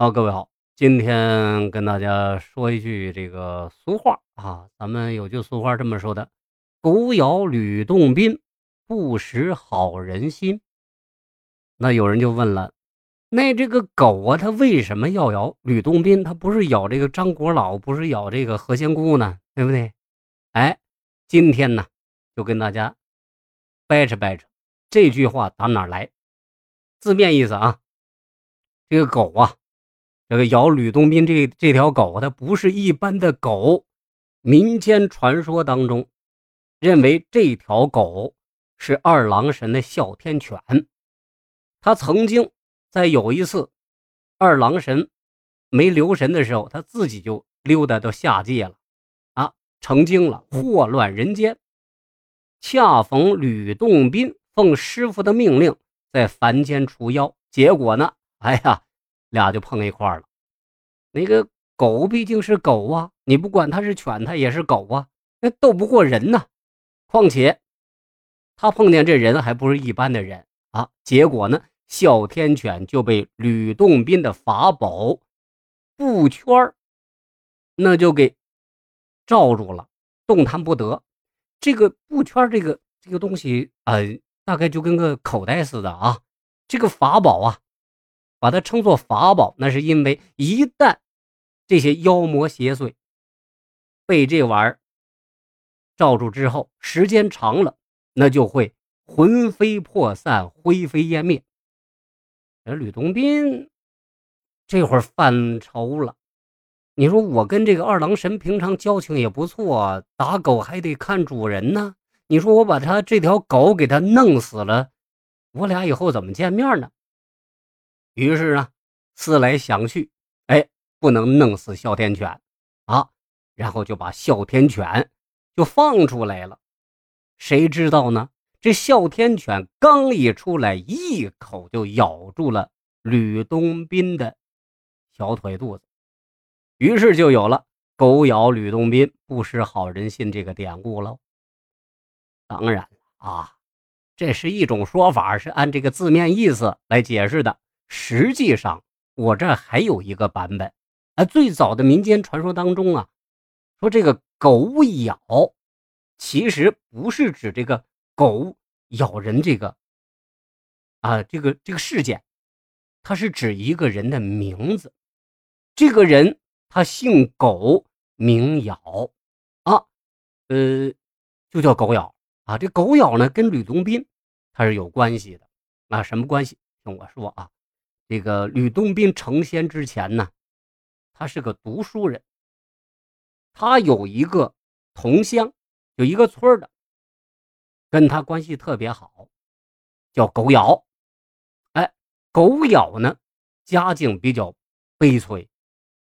好，各位好，今天跟大家说一句这个俗话啊，咱们有句俗话这么说的：“狗咬吕洞宾，不识好人心。”那有人就问了，那这个狗啊，它为什么要咬吕洞宾？它不是咬这个张国老，不是咬这个何仙姑呢？对不对？哎，今天呢，就跟大家掰扯掰扯这句话打哪来？字面意思啊，这个狗啊。这个咬吕洞宾这这条狗，它不是一般的狗。民间传说当中，认为这条狗是二郎神的哮天犬。他曾经在有一次二郎神没留神的时候，他自己就溜达到下界了，啊，成精了，祸乱人间。恰逢吕洞宾奉师傅的命令在凡间除妖，结果呢，哎呀。俩就碰一块了。那个狗毕竟是狗啊，你不管它是犬，它也是狗啊，那斗不过人呐。况且他碰见这人还不是一般的人啊。结果呢，哮天犬就被吕洞宾的法宝布圈那就给罩住了，动弹不得。这个布圈这个这个东西啊，大概就跟个口袋似的啊。这个法宝啊。把它称作法宝，那是因为一旦这些妖魔邪祟被这玩意儿罩住之后，时间长了，那就会魂飞魄散、灰飞烟灭。而吕洞宾这会儿犯愁了，你说我跟这个二郎神平常交情也不错，打狗还得看主人呢。你说我把他这条狗给他弄死了，我俩以后怎么见面呢？于是呢，思来想去，不能弄死哮天犬啊，然后就把哮天犬就放出来了。谁知道呢？这哮天犬刚一出来，一口就咬住了吕洞宾的小腿肚子，于是就有了“狗咬吕洞宾，不识好人心”这个典故喽。当然啊，这是一种说法，是按这个字面意思来解释的。实际上，我这还有一个版本，啊，最早的民间传说当中啊，说这个狗咬，其实不是指这个狗咬人这个，啊，这个这个事件，它是指一个人的名字，这个人他姓狗，名咬，啊，呃，就叫狗咬啊。这狗咬呢，跟吕洞宾他是有关系的，啊，什么关系？听我说啊。这个吕洞宾成仙之前呢，他是个读书人。他有一个同乡，有一个村的，跟他关系特别好，叫狗咬。哎，狗咬呢，家境比较悲催，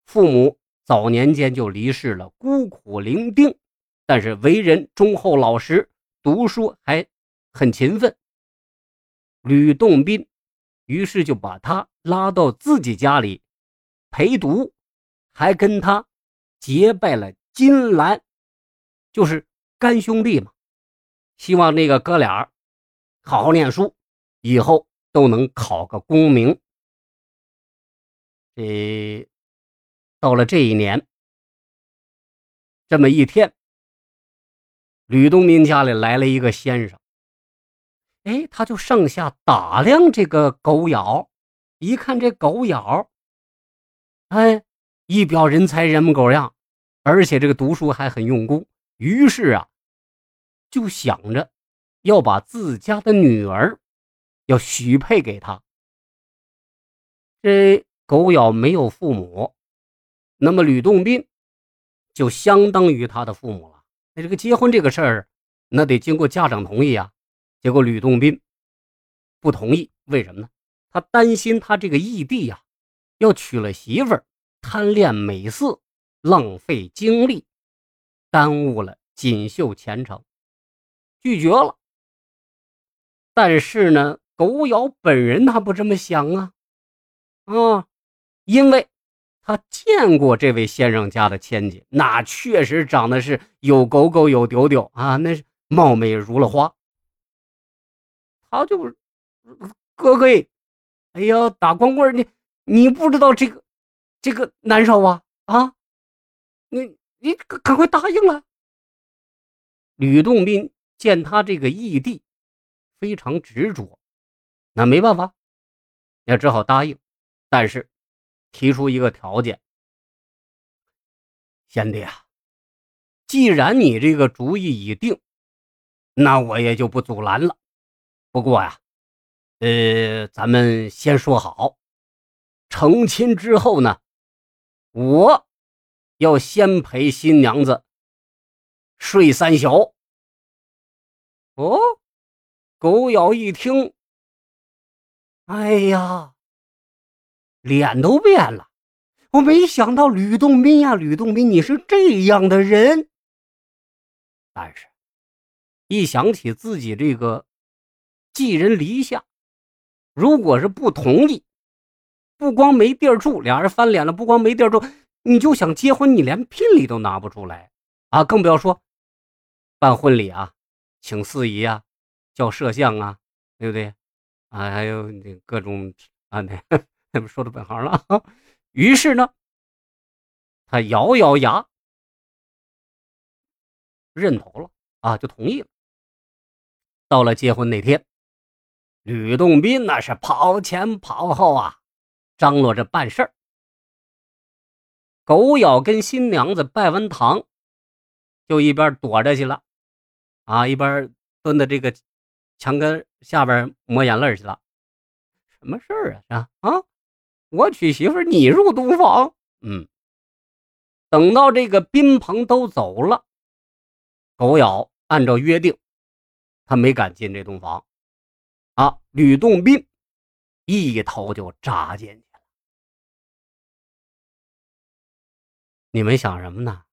父母早年间就离世了，孤苦伶仃，但是为人忠厚老实，读书还很勤奋。吕洞宾。于是就把他拉到自己家里陪读，还跟他结拜了金兰，就是干兄弟嘛。希望那个哥俩好好念书，以后都能考个功名。这到了这一年，这么一天，吕洞宾家里来了一个先生。哎，他就上下打量这个狗咬，一看这狗咬，哎，一表人才人模狗样，而且这个读书还很用功。于是啊，就想着要把自家的女儿要许配给他。这狗咬没有父母，那么吕洞宾就相当于他的父母了。那这个结婚这个事儿，那得经过家长同意啊。结果吕洞宾不同意，为什么呢？他担心他这个义弟呀，要娶了媳妇儿，贪恋美色，浪费精力，耽误了锦绣前程，拒绝了。但是呢，狗咬本人他不这么想啊，啊，因为他见过这位先生家的千金，那确实长得是有狗狗有丢丢啊，那是貌美如了花。他就哥哥，哎呀，打光棍，你你不知道这个这个难受啊啊！你你赶快答应了。吕洞宾见他这个义弟非常执着，那没办法，也只好答应，但是提出一个条件：贤弟啊，既然你这个主意已定，那我也就不阻拦了。不过呀，呃，咱们先说好，成亲之后呢，我要先陪新娘子。睡三宿。哦，狗咬一听，哎呀，脸都变了。我没想到吕洞宾呀，吕洞宾你是这样的人。但是，一想起自己这个寄人篱下，如果是不同意，不光没地儿住，俩人翻脸了，不光没地儿住，你就想结婚，你连聘礼都拿不出来啊，更不要说。办婚礼啊，请司仪啊，叫摄像啊，对不对？啊，还有那各种啊，那说的本行了。于是呢，他咬咬牙，认头了啊，就同意了。到了结婚那天，吕洞宾那是跑前跑后啊，张罗着办事儿。狗咬跟新娘子拜完堂，就一边躲着去了。啊，一边蹲在这个墙根下边抹眼泪去了。什么事儿啊？啊，我娶媳妇你入洞房。嗯，等到这个宾朋都走了，狗咬按照约定，他没敢进这洞房。啊，吕洞宾一头就扎进去了。你们想什么呢？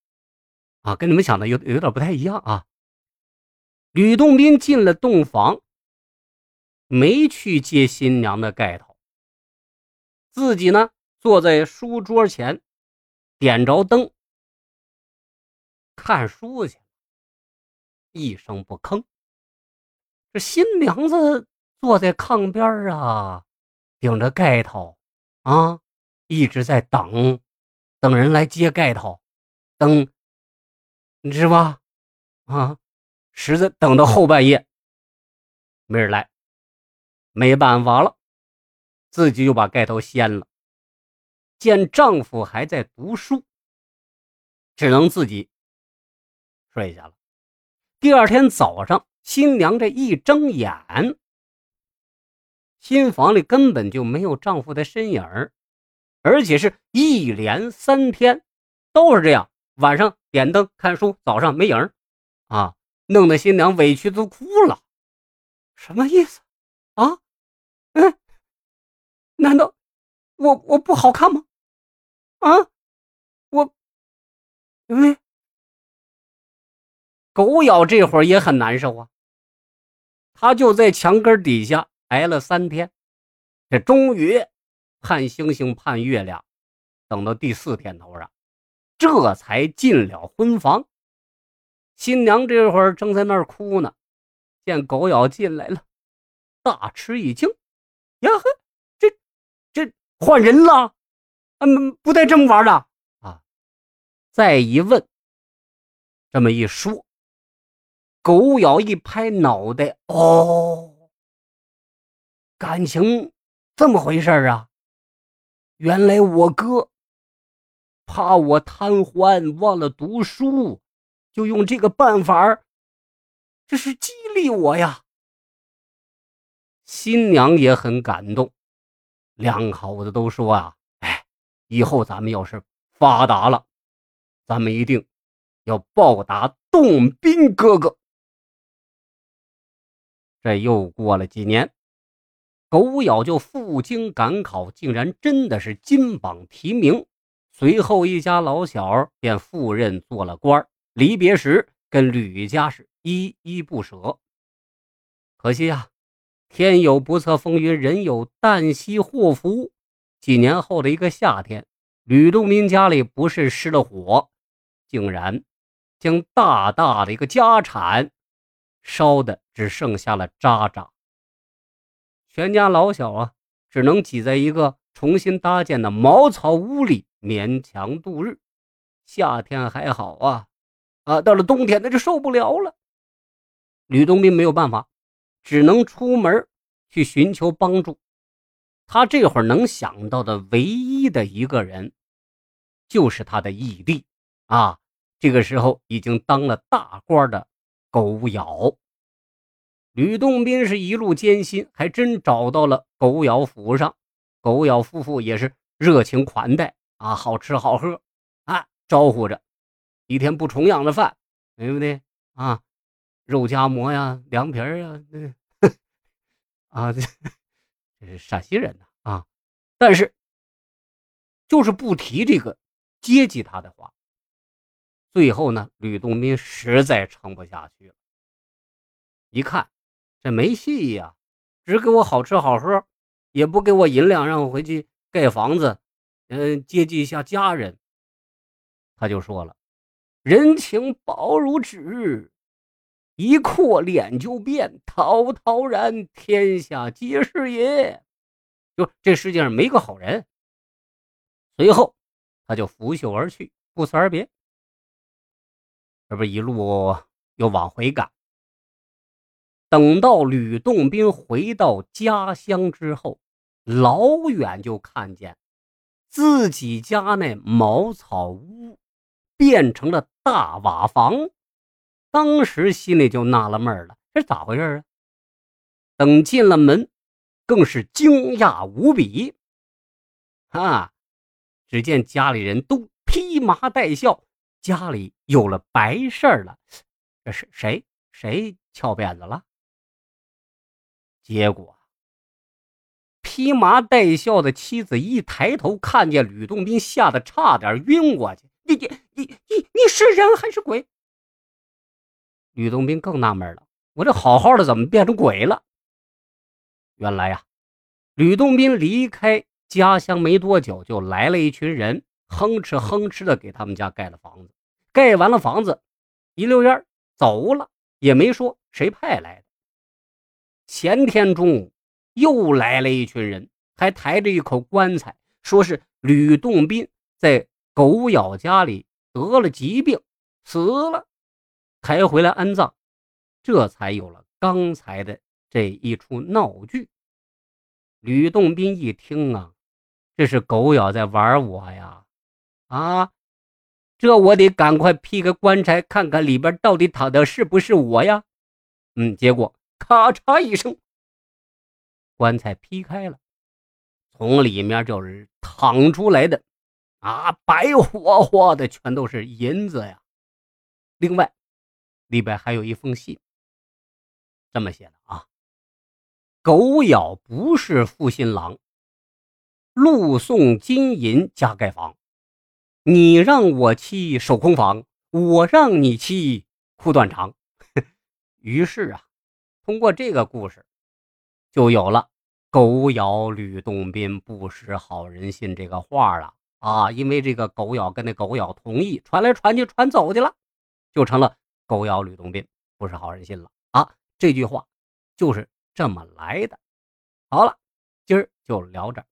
啊，跟你们想的有有点不太一样啊。吕洞宾进了洞房，没去接新娘的盖头，自己呢坐在书桌前，点着灯看书去，一声不吭。这新娘子坐在炕边啊，顶着盖头啊，一直在等，等人来接盖头，等，你知吧？啊。实在等到后半夜，没人来，没办法了，自己就把盖头掀了。见丈夫还在读书，只能自己睡下了。第二天早上，新娘这一睁眼，新房里根本就没有丈夫的身影而且是一连三天都是这样，晚上点灯看书，早上没影啊。弄得新娘委屈都哭了，什么意思啊？嗯，难道我我不好看吗？啊，我，因为狗咬这会儿也很难受啊。他就在墙根底下挨了三天，这终于盼星星盼月亮，等到第四天头上，这才进了婚房。新娘这会儿正在那儿哭呢，见狗咬进来了，大吃一惊：“呀呵，这这换人了？嗯，不带这么玩的啊！”再一问，这么一说，狗咬一拍脑袋：“哦，感情这么回事啊！原来我哥怕我贪欢，忘了读书。”就用这个办法这是激励我呀。新娘也很感动，两口子都说啊：“哎，以后咱们要是发达了，咱们一定要报答洞宾哥哥。”这又过了几年，狗咬就赴京赶考，竟然真的是金榜题名。随后一家老小便赴任做了官离别时，跟吕家是依依不舍。可惜啊，天有不测风云，人有旦夕祸福。几年后的一个夏天，吕洞宾家里不是失了火，竟然将大大的一个家产烧的只剩下了渣渣。全家老小啊，只能挤在一个重新搭建的茅草屋里勉强度日。夏天还好啊，啊，到了冬天那就受不了了。吕洞宾没有办法，只能出门去寻求帮助。他这会儿能想到的唯一的一个人，就是他的义弟啊。这个时候已经当了大官的狗咬。吕洞宾是一路艰辛，还真找到了狗咬府上。狗咬夫妇也是热情款待啊，好吃好喝啊，招呼着，一天不重样的饭，对不对啊？肉夹馍呀，凉皮 啊，那啊，这是陕西人呐啊！但是就是不提这个接济他的话。最后呢，吕洞宾实在撑不下去了，一看这没戏呀，只给我好吃好喝。也不给我银两，让我回去盖房子，嗯，接济一下家人。他就说了：“人情薄如纸，一阔脸就变，滔滔然，天下皆是也。”就这世界上没个好人。随后，他就拂袖而去，不辞而别。这不一路又往回赶。等到吕洞宾回到家乡之后，老远就看见自己家那茅草屋变成了大瓦房，当时心里就纳了闷了，这咋回事啊？等进了门，更是惊讶无比。啊！只见家里人都披麻戴孝，家里有了白事儿了。这是谁？谁翘辫子了？结果，披麻戴孝的妻子一抬头看见吕洞宾，吓得差点晕过去。你你你你你是人还是鬼？吕洞宾更纳闷了，我这好好的怎么变成鬼了？原来呀，吕洞宾离开家乡没多久，就来了一群人，哼哧哼哧的给他们家盖了房子。盖完了房子，一溜烟走了，也没说谁派来的。前天中午，又来了一群人，还抬着一口棺材，说是吕洞宾在狗咬家里得了疾病，死了，抬回来安葬，这才有了刚才的这一出闹剧。吕洞宾一听啊，这是狗咬在玩我呀！啊，这我得赶快劈开棺材，看看里边到底躺的是不是我呀？嗯，结果。咔嚓一声，棺材劈开了，从里面就是淌出来的啊，白花花的，全都是银子呀。另外，里边还有一封信，这么写的啊：“狗咬不是负心郎，路送金银加盖房。你让我妻守空房，我让你妻裤断肠。”于是啊。通过这个故事，就有了“狗咬吕洞宾，不识好人心”这个话了啊！因为这个狗咬跟那狗咬同意，传来传去传走去了，就成了“狗咬吕洞宾，不识好人心”了啊！这句话就是这么来的。好了，今儿就聊这。